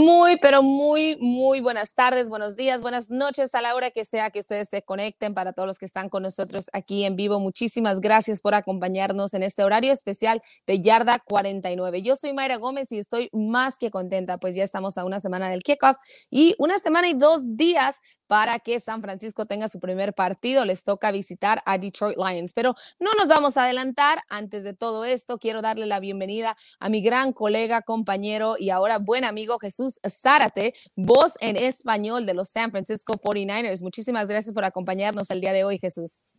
Muy, pero muy, muy buenas tardes, buenos días, buenas noches a la hora que sea que ustedes se conecten. Para todos los que están con nosotros aquí en vivo, muchísimas gracias por acompañarnos en este horario especial de Yarda 49. Yo soy Mayra Gómez y estoy más que contenta, pues ya estamos a una semana del kickoff y una semana y dos días para que San Francisco tenga su primer partido. Les toca visitar a Detroit Lions, pero no nos vamos a adelantar. Antes de todo esto, quiero darle la bienvenida a mi gran colega, compañero y ahora buen amigo Jesús Zárate, voz en español de los San Francisco 49ers. Muchísimas gracias por acompañarnos el día de hoy, Jesús.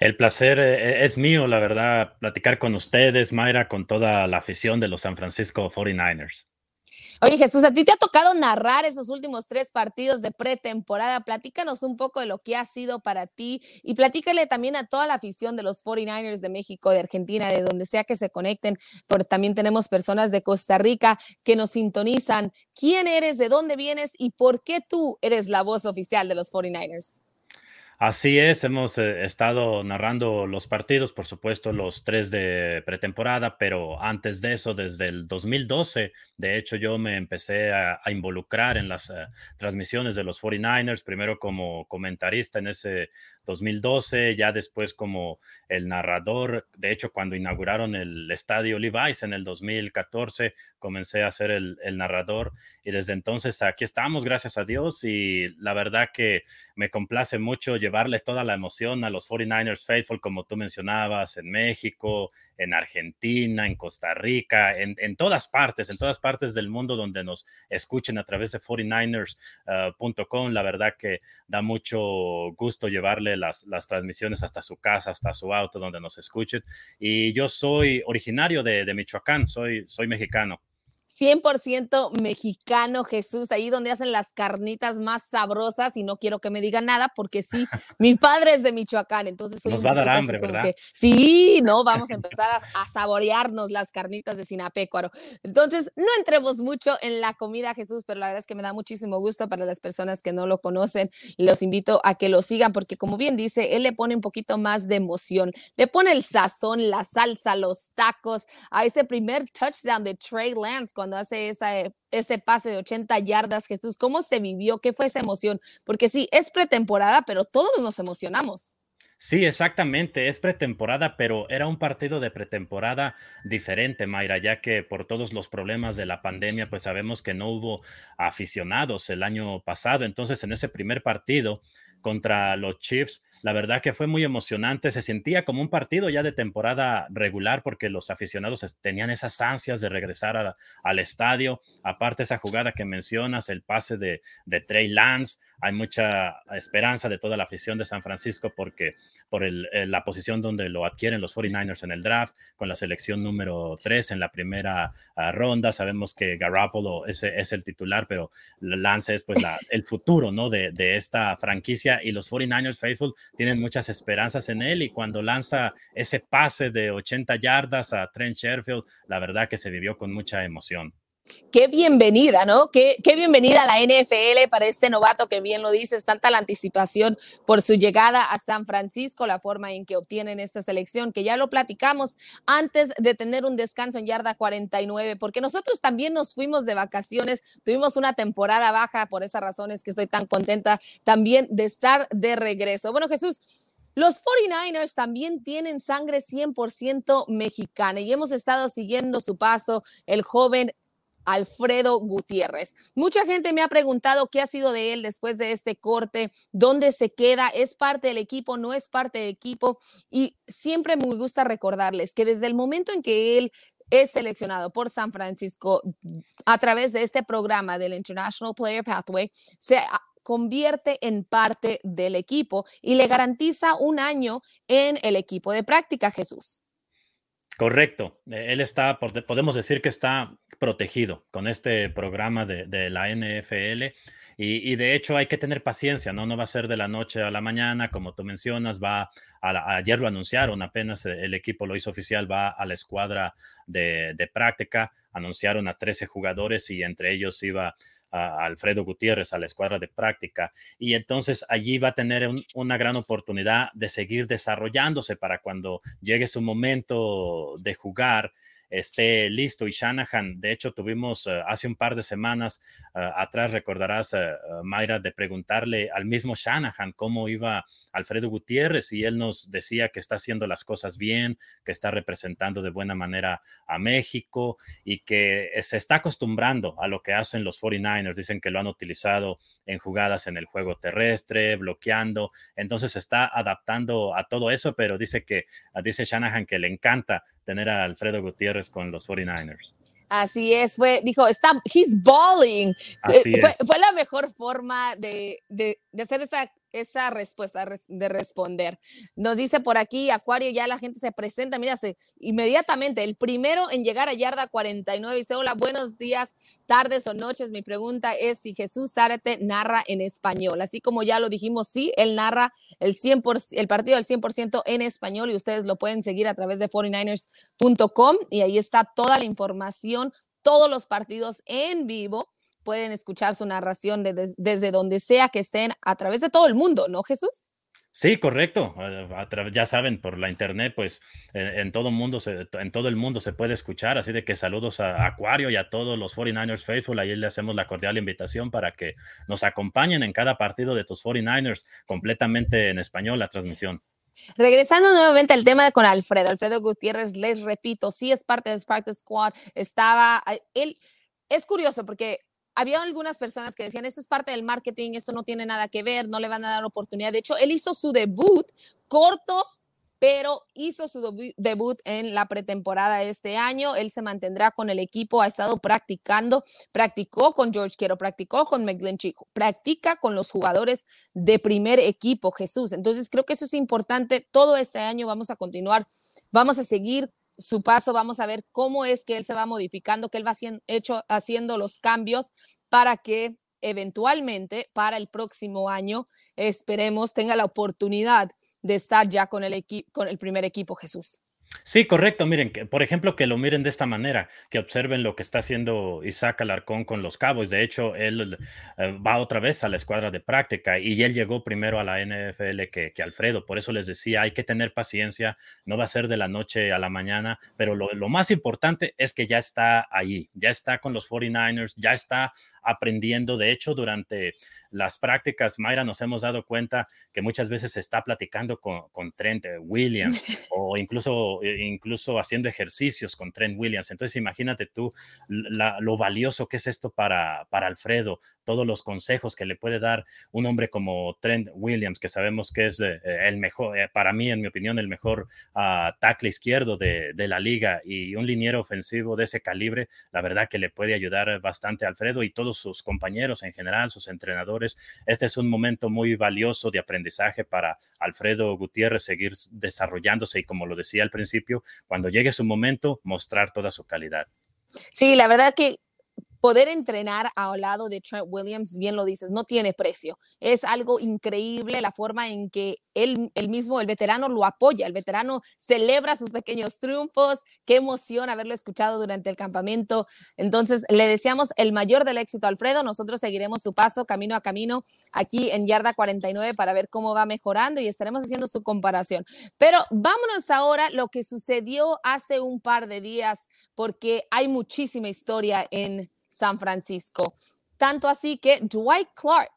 El placer eh, es mío, la verdad, platicar con ustedes, Mayra, con toda la afición de los San Francisco 49ers. Oye, Jesús, a ti te ha tocado narrar esos últimos tres partidos de pretemporada. Platícanos un poco de lo que ha sido para ti y platícale también a toda la afición de los 49ers de México, de Argentina, de donde sea que se conecten, porque también tenemos personas de Costa Rica que nos sintonizan. ¿Quién eres? ¿De dónde vienes? ¿Y por qué tú eres la voz oficial de los 49ers? Así es, hemos eh, estado narrando los partidos, por supuesto, los tres de pretemporada, pero antes de eso, desde el 2012, de hecho, yo me empecé a, involucrar en las eh, transmisiones de los 49ers, primero como comentarista en ese 2012, ya después como el narrador. De hecho, cuando inauguraron el estadio Levi's en el 2014, comencé a ser el, el narrador y desde entonces aquí estamos, gracias a Dios, y la verdad que me complace mucho llevarle toda la emoción a los 49ers Faithful, como tú mencionabas, en México, en Argentina, en Costa Rica, en, todas partes, en todas partes del mundo donde nos escuchen a través de 49ers.com. la verdad que da mucho gusto llevarle las, las, transmisiones hasta su casa, hasta su auto, donde nos escuchen. Y yo soy originario de, de Michoacán, soy, soy mexicano. 100% mexicano, Jesús, ahí donde hacen las carnitas más sabrosas y no quiero que me digan nada porque sí, mi padre es de Michoacán, entonces nos va a dar hambre, ¿verdad? sí, no, vamos a empezar a, saborearnos las carnitas de Sinapecuaro. Entonces, no entremos mucho en la comida, Jesús, pero la verdad es que me da muchísimo gusto para las personas que no lo conocen. Los invito a que lo sigan porque como bien dice, él le pone un poquito más de emoción, le pone el sazón, la salsa, los tacos, a ese primer touchdown de Trey Lance cuando hace esa, eh, ese pase de 80 yardas, Jesús, ¿cómo se vivió? ¿Qué fue esa emoción? Porque sí, es pretemporada, pero todos nos emocionamos. Sí, exactamente, es pretemporada, pero era un partido de pretemporada diferente, Mayra, ya que por todos los problemas de la pandemia, pues sabemos que no hubo aficionados el año pasado. Entonces, en ese primer partido, contra los Chiefs. La verdad que fue muy emocionante. Se sentía como un partido ya de temporada regular porque los aficionados tenían esas ansias de regresar al estadio. Aparte esa jugada que mencionas, el pase de, Trey Lance, hay mucha esperanza de toda la afición de San Francisco porque por la posición donde lo adquieren los 49ers en el draft, con la selección número 3 en la primera ah, ronda. Sabemos que Garoppolo es, el titular, pero Lance es pues el futuro ¿no? de esta franquicia y los 49ers Faithful tienen muchas esperanzas en él y cuando lanza ese pase de 80 yardas a Trent Sherfield, la verdad que se vivió con mucha emoción. Qué bienvenida, ¿no? Qué, bienvenida a la NFL para este novato que bien lo dices, tanta la anticipación por su llegada a San Francisco, la forma en que obtienen esta selección, que ya lo platicamos antes de tener un descanso en yarda 49, porque nosotros también nos fuimos de vacaciones, tuvimos una temporada baja, por esas razones que estoy tan contenta también de estar de regreso. Bueno, Jesús, los 49ers también tienen sangre 100% mexicana y hemos estado siguiendo su paso. El joven Alfredo Gutiérrez. Mucha gente me ha preguntado qué ha sido de él después de este corte, dónde se queda, es parte del equipo, no es parte del equipo. Y siempre me gusta recordarles que desde el momento en que él es seleccionado por San Francisco a través de este programa del International Player Pathway, se convierte en parte del equipo y le garantiza un año en el equipo de práctica, Jesús. Correcto. Eh, él está, podemos decir que está protegido con este programa de, la NFL. Y, de hecho hay que tener paciencia, ¿no? No va a ser de la noche a la mañana, como tú mencionas, va a, ayer lo anunciaron, apenas el equipo lo hizo oficial, va a la escuadra de, de práctica, anunciaron a 13 jugadores y entre ellos iba a Alfredo Gutiérrez a la escuadra de práctica y entonces allí va a tener una gran oportunidad de seguir desarrollándose para cuando llegue su momento de jugar esté listo. Y Shanahan, de hecho, tuvimos eh, hace un par de semanas eh, atrás, recordarás, eh, Mayra, de preguntarle al mismo Shanahan cómo iba Alfredo Gutiérrez y él nos decía que está haciendo las cosas bien, que está representando de buena manera a México y que se está acostumbrando a lo que hacen los 49ers. Dicen que lo han utilizado en jugadas en el juego terrestre, bloqueando. Entonces se está adaptando a todo eso, pero dice que, dice Shanahan que le encanta tener a Alfredo Gutiérrez con los 49ers. Así es, fue, dijo, está, he's balling. Eh, fue, la mejor forma de, de, de hacer esa esa respuesta de responder. Nos dice por aquí, Acuario, ya la gente se presenta, mira, inmediatamente, el primero en llegar a yarda 49 dice, hola, buenos días, tardes o noches. Mi pregunta es si Jesús Zárate narra en español. Así como ya lo dijimos, sí, él narra el, 100%, el partido del 100% en español y ustedes lo pueden seguir a través de 49ers.com y ahí está toda la información, todos los partidos en vivo pueden escuchar su narración desde donde sea que estén a través de todo el mundo, ¿no, Jesús? Sí, correcto. ya saben, por la internet, pues en, todo mundo en todo el mundo se puede escuchar. Así de que saludos a Acuario y a todos los 49ers Faithful. Ahí le hacemos la cordial invitación para que nos acompañen en cada partido de tus 49ers completamente en español la transmisión. Regresando nuevamente al tema con Alfredo. Alfredo Gutiérrez, les repito, sí es parte de Spark Squad. Estaba, él, es curioso porque había algunas personas que decían, esto es parte del marketing, esto no tiene nada que ver, no le van a dar oportunidad. De hecho, él hizo su debut corto, pero hizo su debut en la pretemporada este año. Él se mantendrá con el equipo, ha estado practicando, practicó con George Quiero, practicó con Chico, practica con los jugadores de primer equipo, Jesús. Entonces, creo que eso es importante. Todo este año vamos a continuar, vamos a seguir su paso, vamos a ver cómo es que él se va modificando, que él va haciendo, hecho, haciendo los cambios para que eventualmente para el próximo año esperemos tenga la oportunidad de estar ya con el, con el primer equipo Jesús. Sí, correcto. Miren, que, por ejemplo, que lo miren de esta manera, que observen lo que está haciendo Isaac Alarcón con los cabos. De hecho, él eh, va otra vez a la escuadra de práctica y él llegó primero a la NFL que, Alfredo. Por eso les decía, hay que tener paciencia, no va a ser de la noche a la mañana, pero lo, lo más importante es que ya está ahí, ya está con los 49ers, ya está aprendiendo. De hecho, durante las prácticas, Mayra, nos hemos dado cuenta que muchas veces se está platicando con, con Trent Williams o incluso, eh, incluso haciendo ejercicios con Trent Williams. Entonces, imagínate tú lo valioso que es esto para, para Alfredo, todos los consejos que le puede dar un hombre como Trent Williams, que sabemos que es eh, el mejor, eh, para mí, en mi opinión, el mejor uh, tackle izquierdo de, de, la liga y un liniero ofensivo de ese calibre, la verdad que le puede ayudar bastante a Alfredo y todos sus compañeros en general, sus entrenadores. Este es un momento muy valioso de aprendizaje para Alfredo Gutiérrez seguir desarrollándose y como lo decía al principio, cuando llegue su momento, mostrar toda su calidad. Sí, la verdad que poder entrenar al lado de Trent Williams, bien lo dices, no tiene precio. Es algo increíble la forma en que él, el mismo, el veterano lo apoya, el veterano celebra sus pequeños triunfos. Qué emoción haberlo escuchado durante el campamento. Entonces, le deseamos el mayor del éxito, Alfredo. Nosotros seguiremos su paso camino a camino aquí en Yarda 49 para ver cómo va mejorando y estaremos haciendo su comparación. Pero vámonos ahora a lo que sucedió hace un par de días, porque hay muchísima historia en San Francisco. Tanto así que Dwight Clark,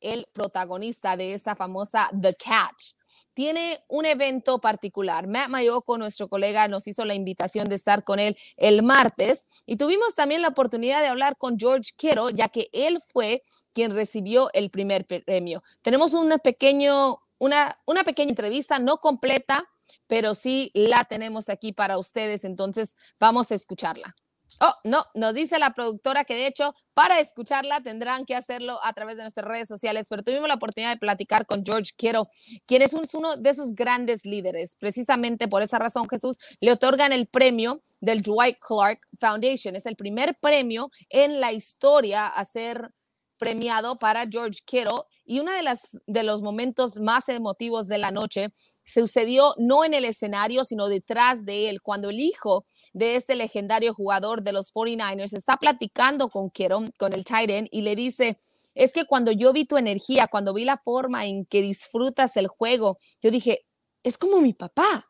el protagonista de esa famosa The Catch, tiene un evento particular. Matt Mayoko, nuestro colega, nos hizo la invitación de estar con él el martes y tuvimos también la oportunidad de hablar con George Kittle, ya que él fue quien recibió el primer premio. Tenemos una, pequeño, una, una pequeña entrevista, no completa, pero sí la tenemos aquí para ustedes, entonces vamos a escucharla. Oh, no, nos dice la productora que de hecho para escucharla tendrán que hacerlo a través de nuestras redes sociales, pero tuvimos la oportunidad de platicar con George Kittle, quien es uno de esos grandes líderes. Precisamente por esa razón, Jesús, le otorgan el premio del Dwight Clark Foundation. Es el primer premio en la historia a ser premiado para George Kittle y uno de, las, de los momentos más emotivos de la noche sucedió no en el escenario, sino detrás de él, cuando el hijo de este legendario jugador de los 49ers está platicando con Kittle, con el tight end, y le dice, es que cuando yo vi tu energía, cuando vi la forma en que disfrutas el juego, yo dije, es como mi papá.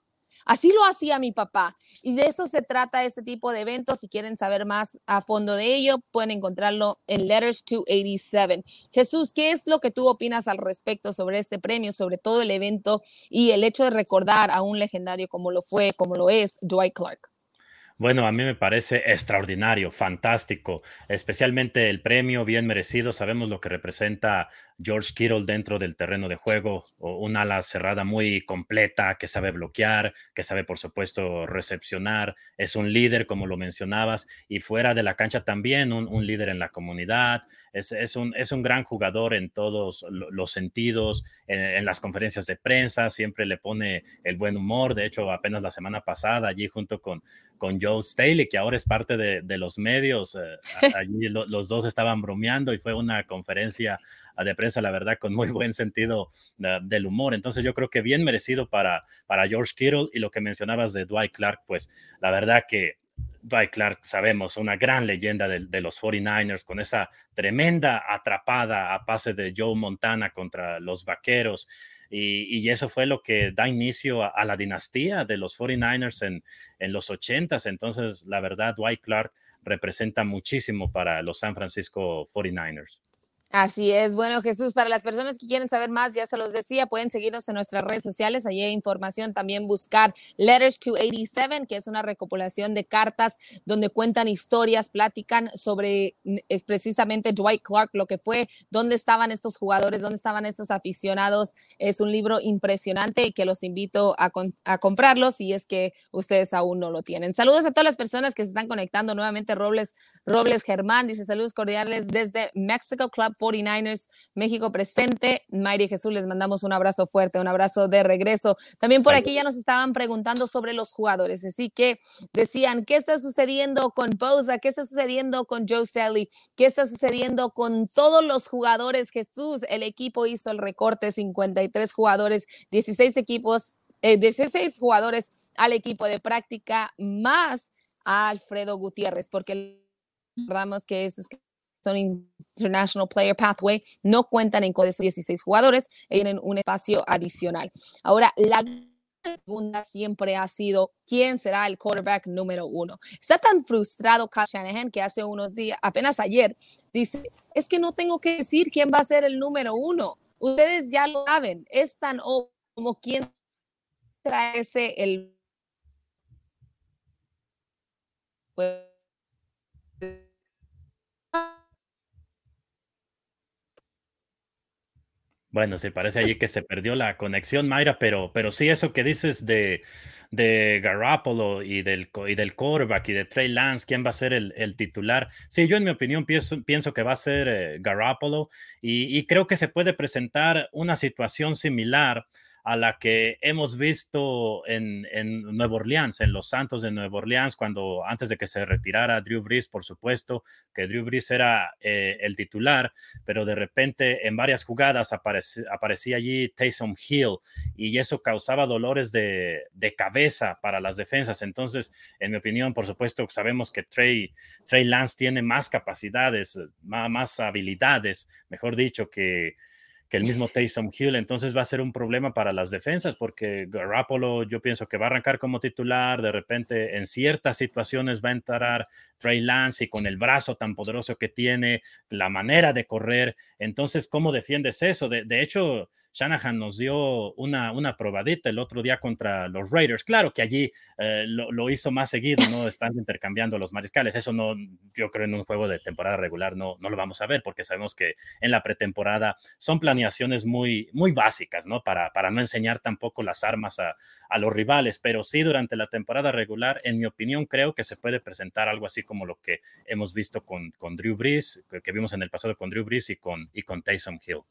Así lo hacía mi papá. Y de eso se trata este tipo de eventos. Si quieren saber más a fondo de ello, pueden encontrarlo en Letters 287. Jesús, ¿qué es lo que tú opinas al respecto sobre este premio, sobre todo el evento y el hecho de recordar a un legendario como lo fue, como lo es Dwight Clark? Bueno, a mí me parece extraordinario, fantástico, especialmente el premio bien merecido. Sabemos lo que representa George Kittle dentro del terreno de juego, un ala cerrada muy completa, que sabe bloquear, que sabe por supuesto recepcionar, es un líder como lo mencionabas, y fuera de la cancha también un, líder en la comunidad, es, un, es un gran jugador en todos los sentidos, en, las conferencias de prensa, siempre le pone el buen humor, de hecho apenas la semana pasada allí junto con, con Joe Staley, que ahora es parte de, los medios, eh, allí los dos estaban bromeando y fue una conferencia de prensa, la verdad, con muy buen sentido del humor. Entonces yo creo que bien merecido para, para George Kittle y lo que mencionabas de Dwight Clark, pues la verdad que Dwight Clark, sabemos, una gran leyenda de, los 49ers con esa tremenda atrapada a pase de Joe Montana contra los Vaqueros. Y, eso fue lo que da inicio a, la dinastía de los 49ers en, en los 80s. Entonces, la verdad, Dwight Clark representa muchísimo para los San Francisco 49ers. Así es. Bueno, Jesús, para las personas que quieren saber más, ya se los decía, pueden seguirnos en nuestras redes sociales. Allí hay información. También buscar Letters to 87, que es una recopilación de cartas donde cuentan historias, platican sobre eh, precisamente Dwight Clark, lo que fue, dónde estaban estos jugadores, dónde estaban estos aficionados. Es un libro impresionante que los invito a, a comprarlo si es que ustedes aún no lo tienen. Saludos a todas las personas que se están conectando nuevamente. Robles, Robles Germán dice saludos cordiales desde Mexico Club 49ers México presente. Mayri Jesús, les mandamos un abrazo fuerte, un abrazo de regreso. También por aquí ya nos estaban preguntando sobre los jugadores, así que decían, ¿qué está sucediendo con Bosa? ¿Qué está sucediendo con Joe Staley? ¿Qué está sucediendo con todos los jugadores? Jesús, el equipo hizo el recorte, 53 jugadores, 16 equipos, 16 eh, jugadores al equipo de práctica más a Alfredo Gutiérrez, porque recordamos que esos son International Player Pathway, no cuentan en con 16 jugadores, tienen un espacio adicional. Ahora, la pregunta siempre ha sido quién será el quarterback número uno. Está tan frustrado Kyle Shanahan que hace unos días, apenas ayer, dice, es que no tengo que decir quién va a ser el número uno. Ustedes ya lo saben, es tan obvio como quién trae ese el Bueno, se parece allí que se perdió la conexión, Mayra, pero, pero sí eso que dices de, de Garoppolo y del, y del quarterback y de Trey Lance, quién va a ser el, titular. Sí, yo en mi opinión pienso, pienso que va a ser eh, Garoppolo y, y, creo que se puede presentar una situación similar a la que hemos visto en, en Nueva Orleans, en los Santos de Nueva Orleans, cuando antes de que se retirara Drew Brees, por supuesto, que Drew Brees era eh, el titular, pero de repente en varias jugadas aparecía allí Taysom Hill y eso causaba dolores de, de, cabeza para las defensas. Entonces, en mi opinión, por supuesto, sabemos que Trey, Trey Lance tiene más capacidades, más habilidades, mejor dicho, que el mismo Taysom Hill. Entonces va a ser un problema para las defensas porque Garoppolo yo pienso que va a arrancar como titular, de repente en ciertas situaciones va a entrar Trey Lance y con el brazo tan poderoso que tiene, la manera de correr. Entonces, ¿cómo defiendes eso? De hecho, Shanahan nos dio una, una probadita el otro día contra los Raiders. Claro que allí eh, lo, hizo más seguido, no están intercambiando los mariscales. Eso no, yo creo en un juego de temporada regular no, no lo vamos a ver porque sabemos que en la pretemporada son planeaciones muy, muy básicas, ¿no? Para, para no enseñar tampoco las armas a, a los rivales, pero sí durante la temporada regular, en mi opinión, creo que se puede presentar algo así como lo que hemos visto con, con Drew Brees, que, vimos en el pasado con Drew Brees y con, y con Taysom Hill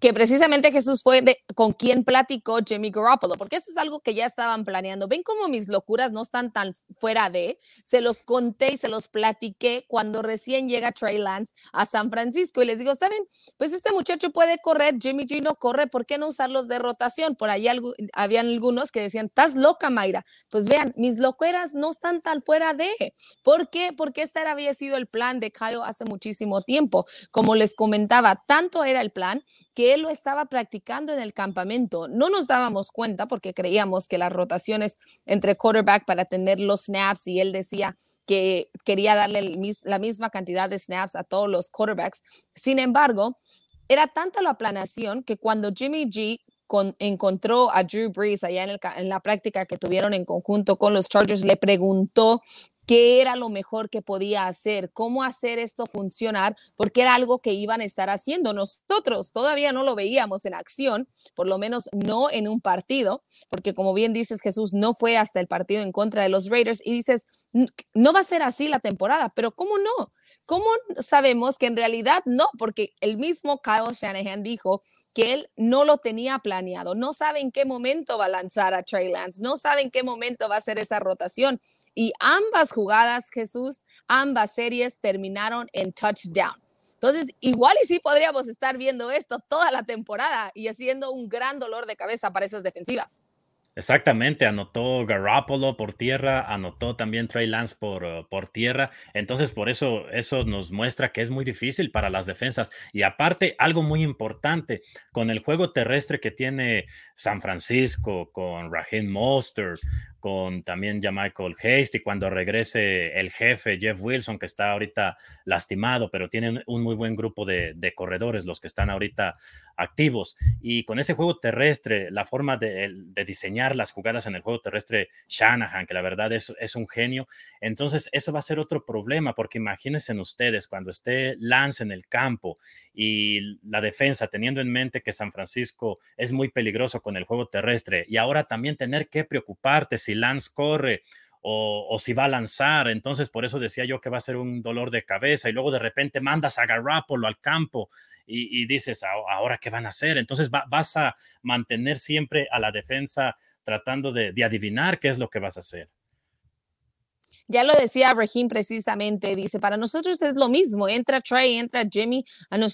que precisamente Jesús fue de, con quien platicó Jimmy Garoppolo, porque esto es algo que ya estaban planeando. Ven cómo mis locuras no están tan fuera de, se los conté y se los platiqué cuando recién llega Trey Lance a San Francisco y les digo, ¿saben? Pues este muchacho puede correr, Jimmy G no corre, ¿por qué no usarlos de rotación? Por ahí habían algunos que decían, estás loca, Mayra. Pues vean, mis locuras no están tan fuera de. ¿Por qué? Porque este había sido el plan de Kyle hace muchísimo tiempo. Como les comentaba, tanto era el plan que él lo estaba practicando en el campamento. No nos dábamos cuenta porque creíamos que las rotaciones entre quarterback para tener los snaps y él decía que quería darle la misma cantidad de snaps a todos los quarterbacks. Sin embargo, era tanta la planeación que cuando Jimmy G encontró a Drew Brees allá en, en, la práctica que tuvieron en conjunto con los Chargers, le preguntó qué era lo mejor que podía hacer, cómo hacer esto funcionar, porque era algo que iban a estar haciendo. Nosotros todavía no lo veíamos en acción, por lo menos no en un partido, porque como bien dices Jesús, no fue hasta el partido en contra de los Raiders y dices, no va a ser así la temporada, pero ¿cómo no? ¿Cómo sabemos que en realidad no? Porque el mismo Kyle Shanahan dijo que él no lo tenía planeado, no sabe en qué momento va a lanzar a Trey Lance, no sabe en qué momento va a hacer esa rotación. Y ambas jugadas, Jesús, ambas series terminaron en touchdown. Entonces, igual y sí podríamos estar viendo esto toda la temporada y haciendo un gran dolor de cabeza para esas defensivas. Exactamente, anotó Garoppolo por tierra, anotó también Trey Lance por, uh, por tierra. Entonces, por eso eso nos muestra que es muy difícil para las defensas. Y aparte, algo muy importante, con el juego terrestre que tiene San Francisco, con Raheem Mostert, con también ya Michael Hasty, cuando regrese el jefe Jeff Wilson, que está ahorita lastimado, pero tienen un muy buen grupo de, corredores, los que están ahorita activos. Y con ese juego terrestre, la forma de, diseñar las jugadas en el juego terrestre, Shanahan, que la verdad es, es un genio, entonces eso va a ser otro problema, porque imagínense ustedes cuando esté Lance en el campo y la defensa, teniendo en mente que San Francisco es muy peligroso con el juego terrestre, y ahora también tener que preocuparte si Lance corre o, si va a lanzar. Entonces, por eso decía yo que va a ser un dolor de cabeza y luego de repente mandas a Garoppolo al campo y, dices, ¿ahora qué van a hacer? Entonces vas a mantener siempre a la defensa tratando de adivinar qué es lo que vas a hacer. Ya lo decía Raheem precisamente, dice, para nosotros es lo mismo, entra Trey, entra Jimmy,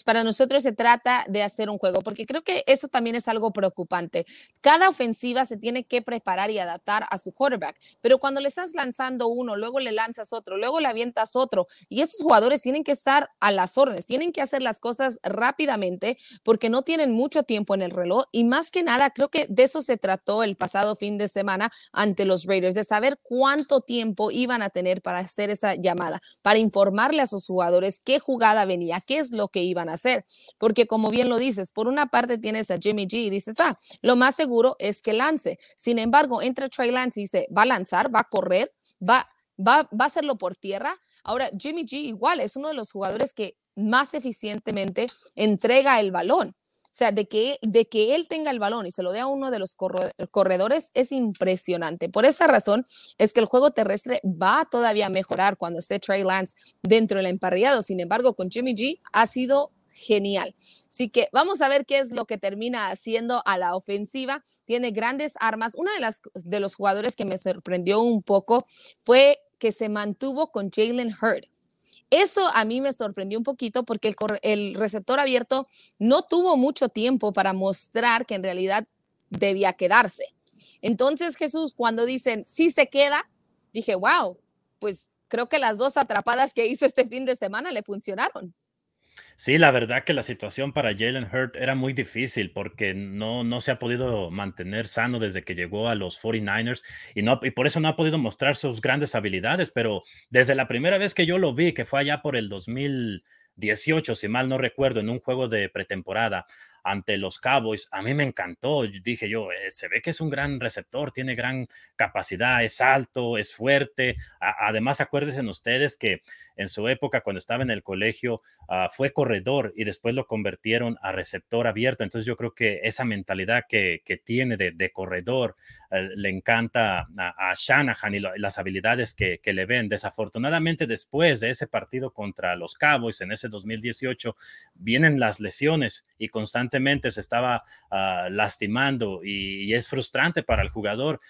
para nosotros se trata de hacer un juego, porque creo que eso también es algo preocupante. Cada ofensiva se tiene que preparar y adaptar a su quarterback, pero cuando le estás lanzando uno, luego le lanzas otro, luego le avientas otro, y esos jugadores tienen que estar a las órdenes, tienen que hacer las cosas rápidamente porque no tienen mucho tiempo en el reloj y más que nada creo que de eso se trató el pasado fin de semana ante los Raiders, de saber cuánto tiempo iban a tener para hacer esa llamada, para informarle a sus jugadores qué jugada venía, qué es lo que iban a hacer. Porque como bien lo dices, por una parte tienes a Jimmy G y dices, ah, lo más seguro es que lance. Sin embargo, entra Trey Lance y dice, va a lanzar, va a correr, va, va, va a hacerlo por tierra. Ahora, Jimmy G igual es uno de los jugadores que más eficientemente entrega el balón. Sea, de que, de que él tenga el balón y se lo dé a uno de los corredores es impresionante. Por esa razón es que el juego terrestre va todavía a mejorar cuando esté Trey Lance dentro del emparrillado. Sin embargo, con Jimmy G ha sido genial. Así que vamos a ver qué es lo que termina haciendo a la ofensiva. Tiene grandes armas. Una de las de los jugadores que me sorprendió un poco fue que se mantuvo con Jalen Hurd. Eso a mí me sorprendió un poquito porque el, receptor abierto no tuvo mucho tiempo para mostrar que en realidad debía quedarse. Entonces Jesús, cuando dicen, sí se queda, dije, wow, pues creo que las dos atrapadas que hizo este fin de semana le funcionaron. Sí, la verdad que la situación para Jalen Hurt era muy difícil porque no, no se ha podido mantener sano desde que llegó a los 49ers y, no, y por eso no ha podido mostrar sus grandes habilidades, pero desde la primera vez que yo lo vi, que fue allá por el 2018, si mal no recuerdo, en un juego de pretemporada, ante los Cowboys. A mí me encantó. Dije yo, eh, se ve que es un gran receptor, tiene gran capacidad, es alto, es fuerte. además, acuérdense ustedes que en su época, cuando estaba en el colegio, ah, fue corredor y después lo convirtieron a receptor abierto. Entonces, yo creo que esa mentalidad que, tiene de, corredor eh, le encanta a, Shanahan y, las habilidades que, que le ven. Desafortunadamente, después de ese partido contra los Cowboys en ese 2018, vienen las lesiones y constantemente se estaba ah, lastimando y, es frustrante para el jugador.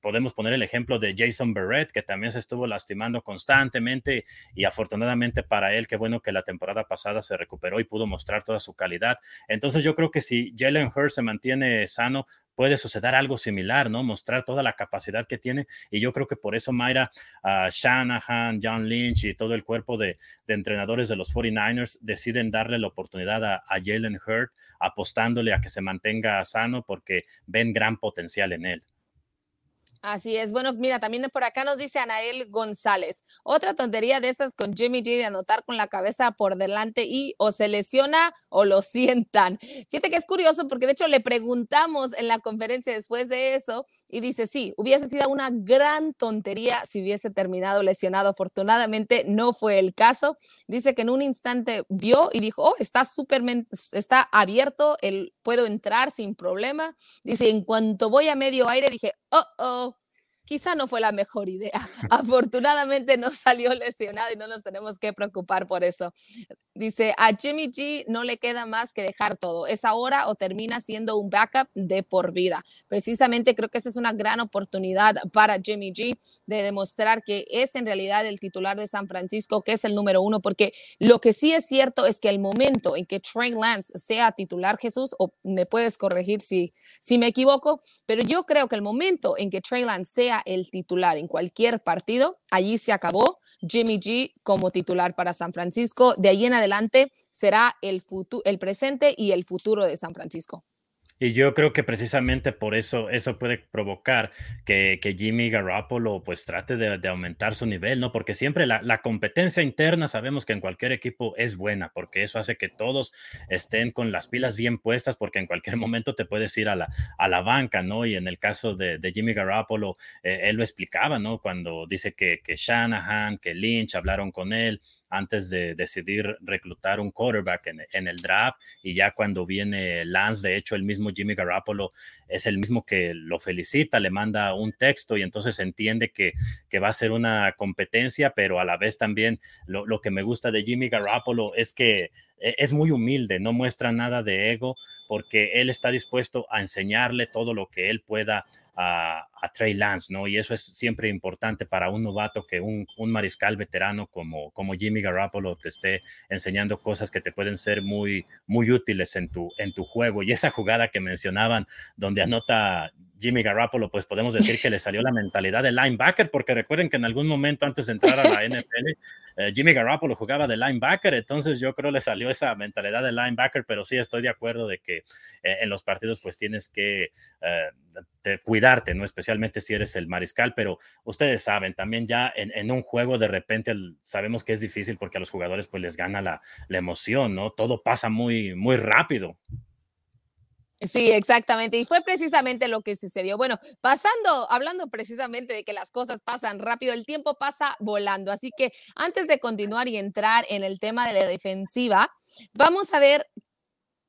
Podemos poner el ejemplo de Jason Barrett, que también se estuvo lastimando constantemente y afortunadamente para él, qué bueno que la temporada pasada se recuperó y pudo mostrar toda su calidad. Entonces yo creo que si Jalen Hurst se mantiene sano, puede suceder algo similar, ¿no? Mostrar toda la capacidad que tiene. Y yo creo que por eso Mayra, uh, Shanahan, John Lynch y todo el cuerpo de, entrenadores de los 49ers deciden darle la oportunidad a, Jalen Hurt, apostándole a que se mantenga sano porque ven gran potencial en él. Así es. Bueno, mira, también por acá nos dice Anael González. Otra tontería de esas con Jimmy G de anotar con la cabeza por delante y o se lesiona o lo sientan. Fíjate que es curioso porque de hecho le preguntamos en la conferencia después de eso y dice, sí, hubiese sido una gran tontería si hubiese terminado lesionado. Afortunadamente no fue el caso. Dice que en un instante vio y dijo, oh, está súper, está abierto, el, puedo entrar sin problema. Dice, en cuanto voy a medio aire, dije, oh, oh, quizá no fue la mejor idea. Afortunadamente no salió lesionado y no nos tenemos que preocupar por eso. Dice, a Jimmy G no le queda más que dejar todo. Es ahora o termina siendo un backup de por vida. Precisamente creo que esa es una gran oportunidad para Jimmy G de demostrar que es en realidad el titular de San Francisco, que es el número uno, porque lo que sí es cierto es que el momento en que Trey Lance sea titular, Jesús, o me puedes corregir si, si me equivoco, pero yo creo que el momento en que Trey Lance sea el titular en cualquier partido, allí se acabó Jimmy G como titular para San Francisco. De ahí en adelante será el, futuro, el presente y el futuro de San Francisco. Y yo creo que precisamente por eso eso puede provocar que, que Jimmy Garoppolo pues trate de, aumentar su nivel, ¿no? Porque siempre la, la, competencia interna sabemos que en cualquier equipo es buena, porque eso hace que todos estén con las pilas bien puestas, porque en cualquier momento te puedes ir a la, a la banca, ¿no? Y en el caso de, de Jimmy Garoppolo, eh, él lo explicaba, ¿no? Cuando dice que, que Shanahan, que Lynch hablaron con él, antes de decidir reclutar un quarterback en, el draft y ya cuando viene Lance, de hecho el mismo Jimmy Garoppolo es el mismo que lo felicita, le manda un texto y entonces entiende que, que va a ser una competencia, pero a la vez también lo, lo que me gusta de Jimmy Garoppolo es que es muy humilde, no muestra nada de ego porque él está dispuesto a enseñarle todo lo que él pueda a, Trey Lance, ¿no? Y eso es siempre importante para un novato que un, mariscal veterano como, como Jimmy Garoppolo te esté enseñando cosas que te pueden ser muy, muy útiles en tu, en tu juego. Y esa jugada que mencionaban donde anota Jimmy Garoppolo, pues podemos decir que le salió la mentalidad de linebacker, porque recuerden que en algún momento antes de entrar a la NFL, eh, Jimmy Garoppolo jugaba de linebacker, entonces yo creo le salió esa mentalidad de linebacker, pero sí estoy de acuerdo de que eh, en los partidos pues tienes que eh, cuidarte, ¿no? Especialmente si eres el mariscal, pero ustedes saben, también ya en, un juego de repente sabemos que es difícil porque a los jugadores pues les gana la, la emoción, ¿no? Todo pasa muy, muy rápido. Sí, exactamente. Y fue precisamente lo que sucedió. Bueno, pasando, hablando precisamente de que las cosas pasan rápido, el tiempo pasa volando. Así que antes de continuar y entrar en el tema de la defensiva, vamos a ver,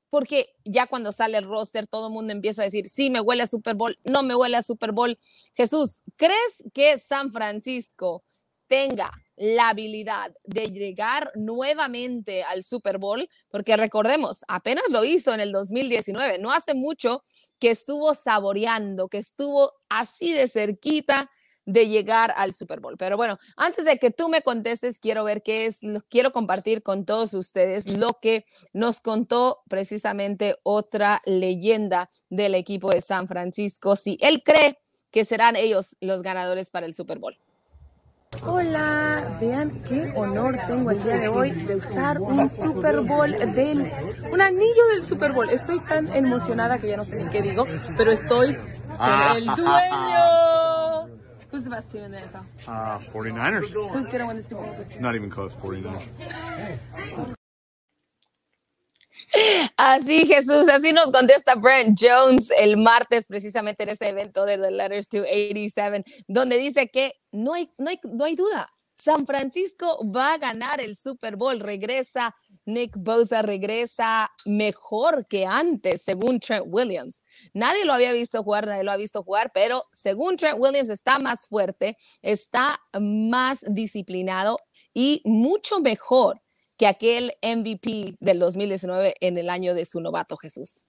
porque ya cuando sale el roster, todo el mundo empieza a decir, sí, me huele a Super Bowl, no me huele a Super Bowl. Jesús, ¿crees que San Francisco tenga la habilidad de llegar nuevamente al Super Bowl, porque recordemos, apenas lo hizo en el 2019, no hace mucho que estuvo saboreando, que estuvo así de cerquita de llegar al Super Bowl. Pero bueno, antes de que tú me contestes, quiero ver qué es, quiero compartir con todos ustedes lo que nos contó precisamente otra leyenda del equipo de San Francisco, si él cree que serán ellos los ganadores para el Super Bowl. Hola, vean qué honor tengo el día de hoy de usar un Super Bowl del, un anillo del Super Bowl. Estoy tan emocionada que ya no sé ni qué digo, pero estoy con el dueño. Who's the best team in the NFL? Uh, 49ers. Who's gonna win the Super Bowl this year? Not even close, 49ers. Así, Jesús, así nos contesta Brent Jones el martes, precisamente en este evento de The Letters to 87, donde dice que no hay, no hay, no hay duda. San Francisco va a ganar el Super Bowl. Regresa Nick Bosa, regresa mejor que antes, según Trent Williams. Nadie lo había visto jugar, nadie lo ha visto jugar, pero según Trent Williams está más fuerte, está más disciplinado y mucho mejor que aquel MVP del 2019 en el año de su novato Jesús.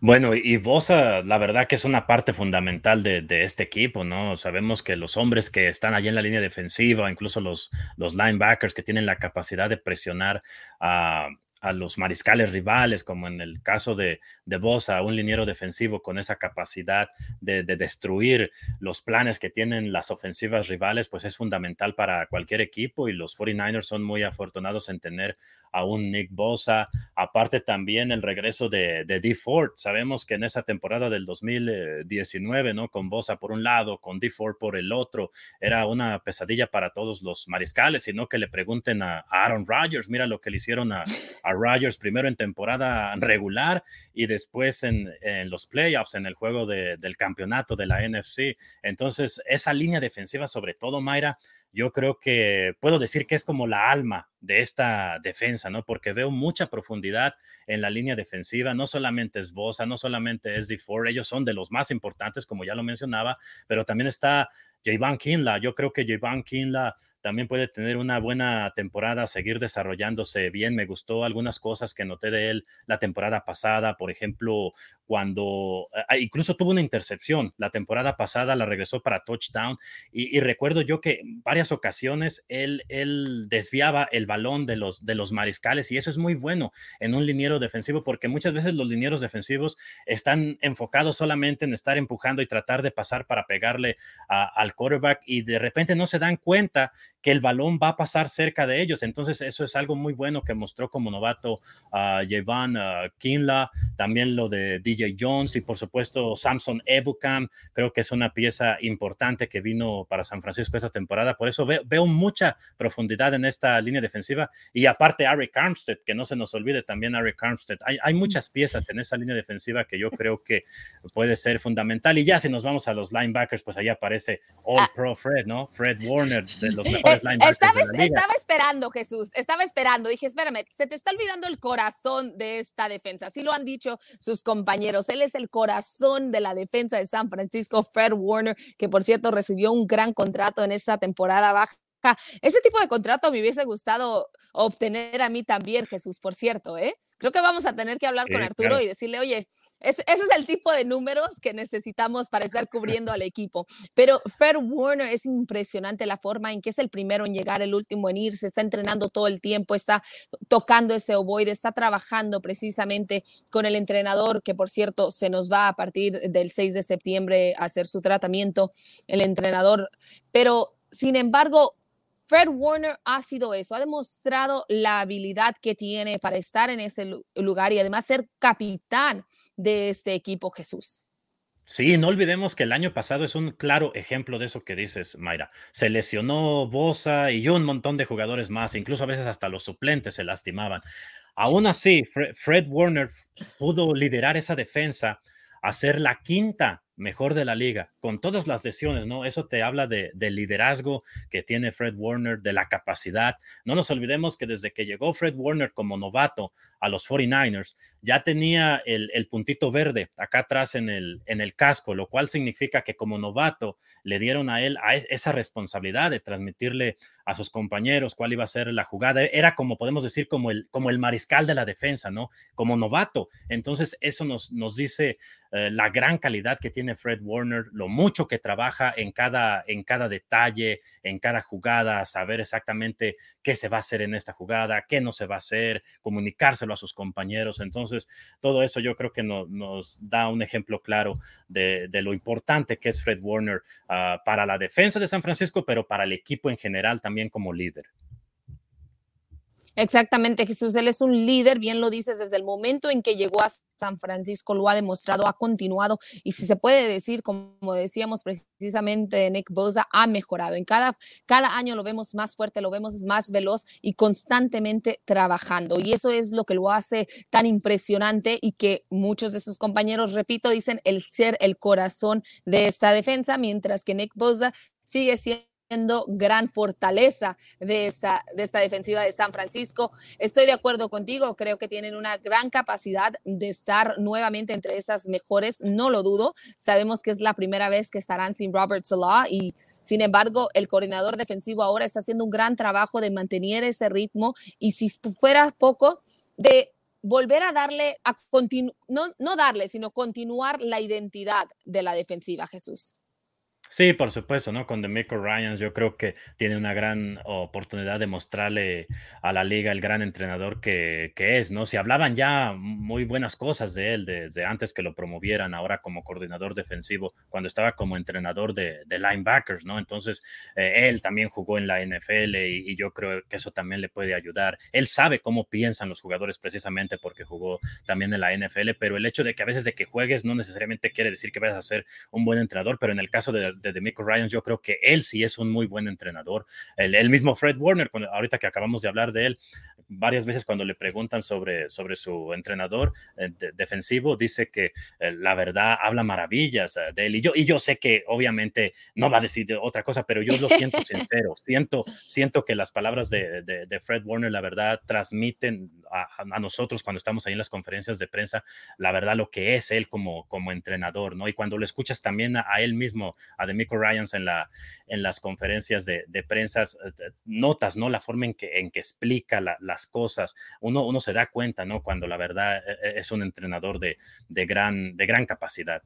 Bueno, y Bosa, la verdad que es una parte fundamental de, este equipo, ¿no? Sabemos que los hombres que están allí en la línea defensiva, incluso los, los linebackers que tienen la capacidad de presionar a, a los mariscales rivales, como en el caso de, de Bosa, un liniero defensivo con esa capacidad de, destruir los planes que tienen las ofensivas rivales, pues es fundamental para cualquier equipo y los 49ers son muy afortunados en tener a un Nick Bosa. Aparte también el regreso de, de D. Ford. Sabemos que en esa temporada del 2019, ¿no? Con Bosa por un lado, con D. Ford por el otro, era una pesadilla para todos los mariscales, sino que le pregunten a, Aaron Rodgers, mira lo que le hicieron a a Rodgers primero en temporada regular y después en, los playoffs, en el juego del campeonato de la NFC. Entonces, esa línea defensiva, sobre todo, Mayra, yo creo que puedo decir que es como la alma de esta defensa, ¿no? Porque veo mucha profundidad en la línea defensiva, no solamente es Bosa, no solamente es D4, ellos son de los más importantes, como ya lo mencionaba, pero también está Javon Kinla. Yo creo que Javon Kinla también puede tener una buena temporada, seguir desarrollándose bien. Me gustó algunas cosas que noté de él la temporada pasada, por ejemplo, cuando ah, incluso tuvo una intercepción la temporada pasada, la regresó para touchdown y, recuerdo yo que en ocasiones él, él desviaba el balón de los, de los mariscales y eso es muy bueno en un liniero defensivo porque muchas veces los linieros defensivos están enfocados solamente en estar empujando y tratar de pasar para pegarle al quarterback y de repente no se dan cuenta que el balón va a pasar cerca de ellos. Entonces, eso es algo muy bueno que mostró como novato a uh, Kinla, también lo de DJ Jones y por supuesto Samson Ebukam. Creo que es una pieza importante que vino para San Francisco esta temporada. Por eso veo, mucha profundidad en esta línea defensiva. Y aparte, Ari Armstead, que no se nos olvide también Ari Armstead. Hay, hay muchas piezas en esa línea defensiva que yo creo que puede ser fundamental. Y ya si nos vamos a los linebackers, pues ahí aparece All ah. Pro Fred, ¿no? Fred Warner de los estaba, estaba esperando, Jesús, estaba esperando. Dije, espérame, se te está olvidando el corazón de esta defensa. Así lo han dicho sus compañeros. Él es el corazón de la defensa de San Francisco, Fred Warner, que por cierto recibió un gran contrato en esta temporada baja ese tipo de contrato me hubiese gustado obtener a mí también, Jesús, por cierto, ¿eh? Creo que vamos a tener que hablar con Arturo y decirle, oye, ese es el tipo de números que necesitamos para estar cubriendo al equipo. Pero Fred Warner es impresionante la forma en que es el primero en llegar, el último en irse, está entrenando todo el tiempo, está tocando ese ovoide, está trabajando precisamente con el entrenador, que por cierto se nos va a partir del 6 de septiembre a hacer su tratamiento, el entrenador. Pero, sin embargo, Fred Warner ha sido eso, ha demostrado la habilidad que tiene para estar en ese lugar y además ser capitán de este equipo Jesús. Sí, no olvidemos que el año pasado es un claro ejemplo de eso que dices, Mayra. Se lesionó Bosa y un montón de jugadores más, incluso a veces hasta los suplentes se lastimaban. Aún así, Fred Warner pudo liderar esa defensa a ser la quinta mejor de la liga, con todas las lesiones, ¿no? Eso te habla de, del liderazgo que tiene Fred Warner, de la capacidad. No nos olvidemos que desde que llegó Fred Warner como novato a los 49ers, ya tenía el, puntito verde acá atrás en el, en el casco, lo cual significa que como novato le dieron a él a esa responsabilidad de transmitirle a sus compañeros cuál iba a ser la jugada. Era como podemos decir, como el, como el mariscal de la defensa, ¿no? Como novato. Entonces, eso nos, nos dice eh, la gran calidad que tiene Fred Warner, lo mucho que trabaja en cada, en cada detalle, en cada jugada, saber exactamente qué se va a hacer en esta jugada, qué no se va a hacer, comunicárselo a sus compañeros. Entonces, todo eso yo creo que nos da un ejemplo claro de, lo importante que es Fred Warner ah, para la defensa de San Francisco, pero para el equipo en general también como líder. Exactamente, Jesús. Él es un líder, bien lo dices, desde el momento en que llegó a San Francisco, lo ha demostrado, ha continuado y si se puede decir, como decíamos precisamente, Nick Bosa ha mejorado. En cada, cada año lo vemos más fuerte, lo vemos más veloz y constantemente trabajando. Y eso es lo que lo hace tan impresionante y que muchos de sus compañeros, repito, dicen el ser el corazón de esta defensa, mientras que Nick Bosa sigue siendo gran fortaleza de esta, de esta defensiva de San Francisco. Estoy de acuerdo contigo, creo que tienen una gran capacidad de estar nuevamente entre esas mejores, no lo dudo. Sabemos que es la primera vez que estarán sin Robert Salah y sin embargo, el coordinador defensivo ahora está haciendo un gran trabajo de mantener ese ritmo y si fuera poco, de volver a darle, a no, no darle, sino continuar la identidad de la defensiva, Jesús. Sí, por supuesto, ¿no? Con Demico Ryans yo creo que tiene una gran oportunidad de mostrarle a la liga el gran entrenador que, que es, ¿no? Si hablaban ya muy buenas cosas de él desde antes que lo promovieran, ahora como coordinador defensivo, cuando estaba como entrenador de, de linebackers, ¿no? Entonces, eh, él también jugó en la NFL y, y, yo creo que eso también le puede ayudar. Él sabe cómo piensan los jugadores precisamente porque jugó también en la NFL, pero el hecho de que a veces de que juegues no necesariamente quiere decir que vayas a ser un buen entrenador, pero en el caso de de Demico Ryan, yo creo que él sí es un muy buen entrenador. El, mismo Fred Warner, ahorita que acabamos de hablar de él, varias veces cuando le preguntan sobre, sobre su entrenador eh, defensivo, dice que eh, la verdad habla maravillas eh, de él. Y yo, y yo sé que obviamente no va a decir otra cosa, pero yo lo siento sincero. Siento, siento que las palabras de, de, Fred Warner, la verdad, transmiten a, a, nosotros cuando estamos ahí en las conferencias de prensa, la verdad, lo que es él como, como entrenador, ¿no? Y cuando lo escuchas también a, a él mismo, a de Mico Ryans en, la, en las conferencias de, de prensa, notas, ¿no? La forma en que, en que explica cosas. Uno, uno se da cuenta, ¿no? Cuando la verdad e, e, es un entrenador de, de, gran, de gran capacidad.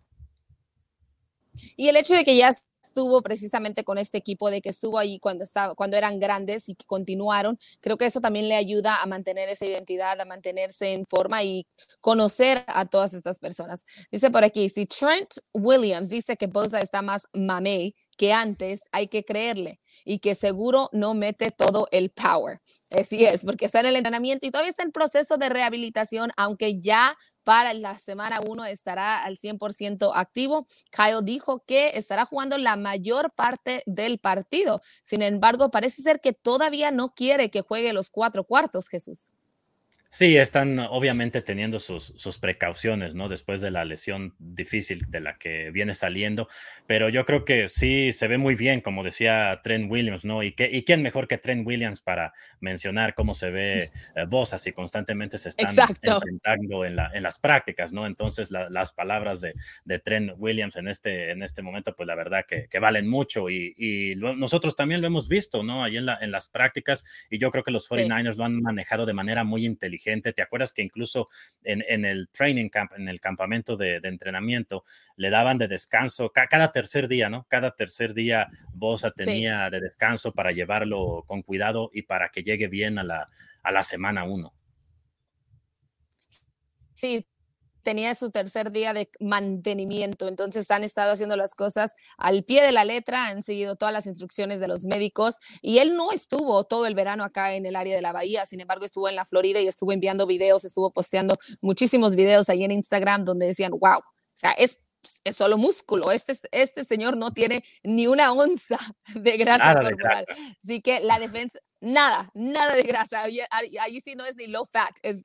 Y el hecho de que ya estuvo precisamente con este equipo, de que estuvo ahí cuando, estaba, cuando eran grandes y que continuaron, creo que eso también le ayuda a mantener esa identidad, a mantenerse en forma y conocer a todas estas personas. Dice por aquí, si Trent Williams dice que Bosa está más mamey que antes, hay que creerle y que seguro no mete todo el power. Así es, porque está en el entrenamiento y todavía está en proceso de rehabilitación, aunque ya para la semana 1 estará al 100% activo. Kyle dijo que estará jugando la mayor parte del partido. Sin embargo, parece ser que todavía no quiere que juegue los cuatro cuartos, Jesús. Sí, están obviamente teniendo sus, sus, precauciones, ¿no? Después de la lesión difícil de la que viene saliendo, pero yo creo que sí se ve muy bien, como decía Trent Williams, ¿no? Y, que, y quién mejor que Trent Williams para mencionar cómo se ve eh, Bosa y constantemente se están enfrentando en, la, en, las prácticas, ¿no? Entonces las palabras de, de, Trent Williams en este, en este momento, pues la verdad que, que valen mucho y, y nosotros también lo hemos visto, ¿no? Ahí en, la, en las prácticas y yo creo que los 49ers sí. lo han manejado de manera muy inteligente ¿Te acuerdas que incluso en, el training camp, en el campamento de, entrenamiento, le daban de descanso cada tercer día, ¿no? Cada tercer día Bosa tenía de descanso para llevarlo con cuidado y para que llegue bien a la, a la semana uno. Sí, tenía su tercer día de mantenimiento, entonces han estado haciendo las cosas al pie de la letra, han seguido todas las instrucciones de los médicos y él no estuvo todo el verano acá en el área de la bahía, sin embargo estuvo en la Florida y estuvo enviando videos, estuvo posteando muchísimos videos ahí en Instagram donde decían, wow, o sea, es es solo músculo. Este, este señor no tiene ni una onza de grasa corporal. Así que la defensa, nada, nada de grasa. Allí, sí no es ni low fat, es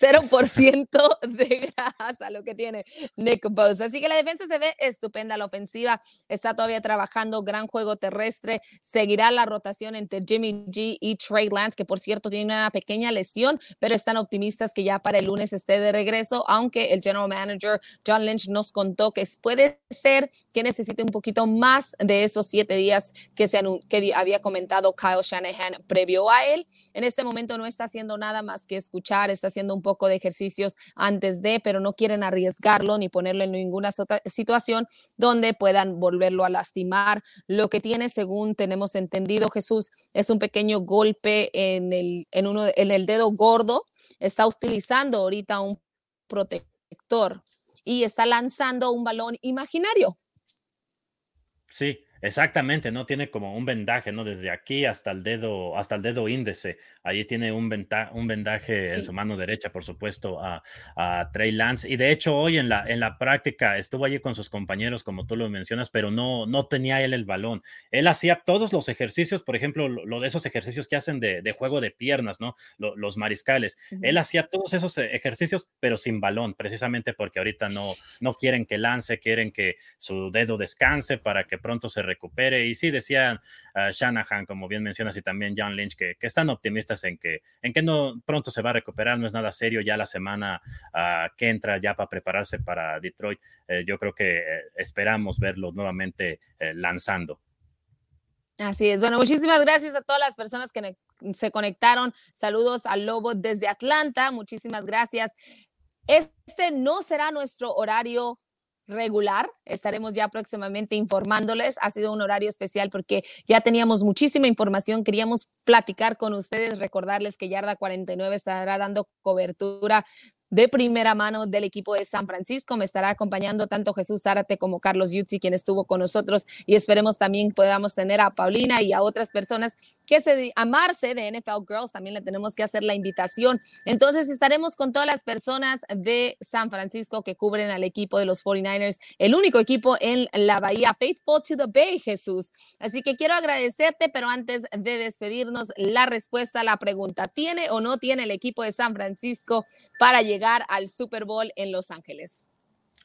0% de grasa lo que tiene Nick Bosa. Así que la defensa se ve estupenda, la ofensiva está todavía trabajando, gran juego terrestre, seguirá la rotación entre Jimmy G y Trey Lance, que por cierto tiene una pequeña lesión, pero están optimistas que ya para el lunes esté de regreso, aunque el general manager John Lynch nos contó que puede ser que necesite un poquito más de esos siete días que, se que había comentado Kyle Shanahan previo a él. En este momento no está haciendo nada más que escuchar, está haciendo un poco de ejercicios antes de, pero no quieren arriesgarlo ni ponerlo en ninguna situación donde puedan volverlo a lastimar. Lo que tiene, según tenemos entendido, Jesús, es un pequeño golpe en el, en uno, en el dedo gordo. Está utilizando ahorita un protector y está lanzando un balón imaginario. Sí, Exactamente, ¿no? Tiene como un vendaje, ¿no? Desde aquí hasta el dedo, hasta el dedo índice. Allí tiene un, un vendaje sí. en su mano derecha, por supuesto, a, a, Trey Lance. Y de hecho, hoy en la, en la práctica estuvo allí con sus compañeros, como tú lo mencionas, pero no, no tenía él el balón. Él hacía todos los ejercicios, por ejemplo, lo, de esos ejercicios que hacen de, de juego de piernas, ¿no? Lo, los mariscales. Uh -huh. Él hacía todos esos ejercicios, pero sin balón, precisamente porque ahorita no, no quieren que lance, quieren que su dedo descanse para que pronto se recupere. Y sí, decía uh, Shanahan, como bien mencionas, y también John Lynch, que, están optimistas en que, en que no pronto se va a recuperar, no es nada serio ya la semana uh, que entra ya para prepararse para Detroit. Eh, yo creo que eh, esperamos verlo nuevamente eh, lanzando. Así es. Bueno, muchísimas gracias a todas las personas que se conectaron. Saludos al Lobo desde Atlanta. Muchísimas gracias. Este no será nuestro horario regular. Estaremos ya próximamente informándoles. Ha sido un horario especial porque ya teníamos muchísima información. Queríamos platicar con ustedes, recordarles que Yarda 49 estará dando cobertura de primera mano del equipo de San Francisco. Me estará acompañando tanto Jesús Zárate como Carlos Yutzi, quien estuvo con nosotros, y esperemos también podamos tener a Paulina y a otras personas que se amarse de NFL Girls. También le tenemos que hacer la invitación. Entonces estaremos con todas las personas de San Francisco que cubren al equipo de los 49ers, el único equipo en la Bahía, Faithful to the Bay, Jesús. Así que quiero agradecerte, pero antes de despedirnos, la respuesta a la pregunta, ¿tiene o no tiene el equipo de San Francisco para llegar al Super Bowl en Los Ángeles?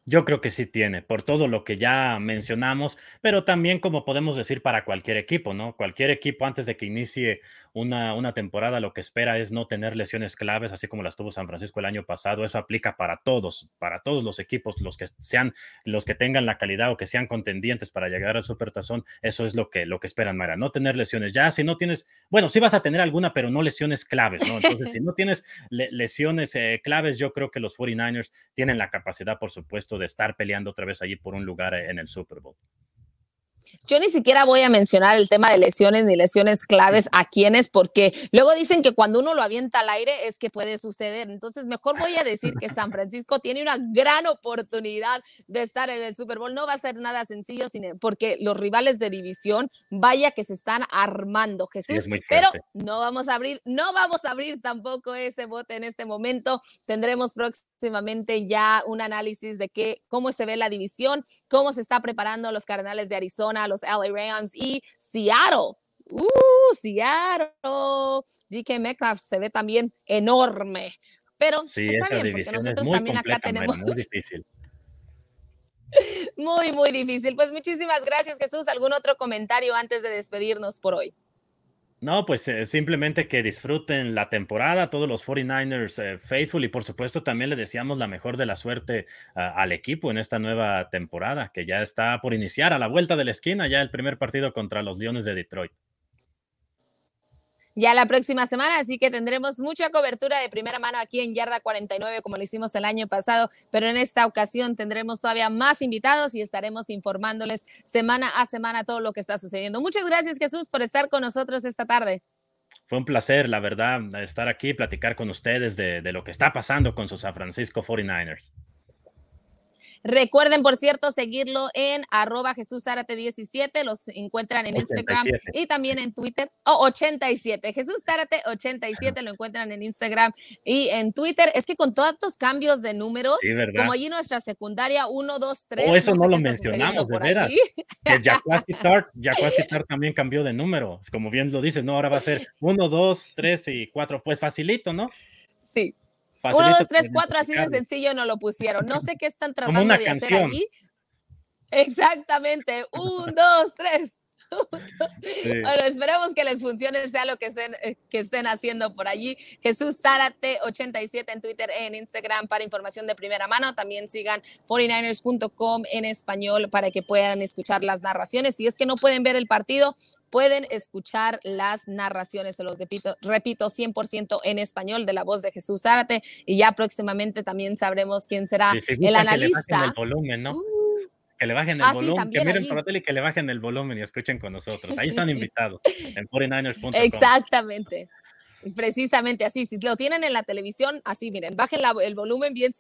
Yo creo que sí tiene, por todo lo que ya mencionamos, pero también como podemos decir para cualquier equipo, ¿no? Cualquier equipo antes de que inicie una, una temporada lo que espera es no tener lesiones claves, así como las tuvo San Francisco el año pasado. Eso aplica para todos, para todos los equipos, los que sean, los que tengan la calidad o que sean contendientes para llegar al Supertazón. Eso es lo que, lo que esperan, Mara, no tener lesiones. Ya si no tienes, bueno, sí vas a tener alguna, pero no lesiones claves, ¿no? Entonces, si no tienes lesiones eh, claves, yo creo que los 49ers tienen la capacidad, por supuesto, de estar peleando otra vez allí por un lugar en el Super Bowl. Yo ni siquiera voy a mencionar el tema de lesiones ni lesiones claves a quienes, porque luego dicen que cuando uno lo avienta al aire es que puede suceder. Entonces, mejor voy a decir que San Francisco tiene una gran oportunidad de estar en el Super Bowl. No va a ser nada sencillo, porque los rivales de división, vaya que se están armando, Jesús. pero no vamos a abrir, no vamos a abrir tampoco ese bote en este momento. Tendremos próximamente ya un análisis de qué, cómo se ve la división, cómo se está preparando los Cardenales de Arizona los LA Rams y Seattle. Uh, Seattle. DK Metcalf se ve también enorme. Pero está bien, porque nosotros también acá tenemos. Muy difícil. Muy, muy difícil. Pues muchísimas gracias, Jesús. ¿Algún otro comentario antes de despedirnos por hoy? No, pues eh, simplemente que disfruten la temporada, todos los 49ers eh, faithful y por supuesto también le deseamos la mejor de la suerte al equipo en esta nueva temporada que ya está por iniciar a la vuelta de la esquina, ya el primer partido contra los Leones de Detroit ya la próxima semana, así que tendremos mucha cobertura de primera mano aquí en Yarda 49 como lo hicimos el año pasado, pero en esta ocasión tendremos todavía más invitados y estaremos informándoles semana a semana todo lo que está sucediendo. Muchas gracias Jesús por estar con nosotros esta tarde. Fue un placer, la verdad, estar aquí, platicar con ustedes de, de lo que está pasando con sus San Francisco 49ers. Recuerden, por cierto, seguirlo en arroba Jesús 17, los encuentran en Instagram y también en Twitter. Oh, 87, Jesús Zárate 87, lo encuentran en Instagram y en Twitter. Es que con todos estos cambios de números, como allí nuestra secundaria 1, 2, 3. Oh, eso no, lo mencionamos, de veras. Jacuasti Tart también cambió de número. Como bien lo dices, ¿no? Ahora va a ser 1, 2, 3 y 4. Pues facilito, ¿no? Sí. Uno, dos, tres, cuatro, así de sencillo no lo pusieron. No sé qué están tratando de hacer ahí. Exactamente. Un, dos, tres. Bueno, esperemos que les funcione, sea lo que estén, eh, que estén haciendo por allí. Jesús Zárate87 en Twitter, en Instagram para información de primera mano. También sigan 49ers.com en español para que puedan escuchar las narraciones. Si es que no pueden ver el partido, pueden escuchar las narraciones, se los repito, repito 100% en español de la voz de Jesús Zárate y ya próximamente también sabremos quién será el analista. el volumen, ¿no? Uh. Que le bajen el ah, volumen, que miren por la tele y que le bajen el volumen y escuchen con nosotros. Ahí están invitados en 49ers.com. Exactamente. Precisamente así, si lo tienen en la televisión, así miren, bajen el volumen bien,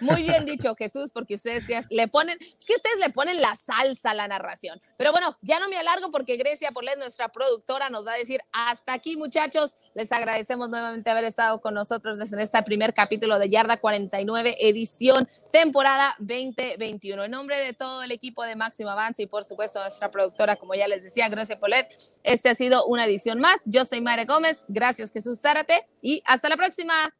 muy bien dicho, Jesús, porque ustedes le ponen, es que ustedes le ponen la salsa a la narración. Pero bueno, ya no me alargo porque Grecia Porlet, nuestra productora, nos va a decir hasta aquí, muchachos. Les agradecemos nuevamente haber estado con nosotros en este primer capítulo de Yarda 49, edición temporada 2021. En nombre de todo el equipo de Máximo Avance y por supuesto nuestra productora, como ya les decía, Grecia Polet, este ha sido una edición más. Yo soy Mare Gómez. Gracias, Jesús Zárate, y hasta la próxima.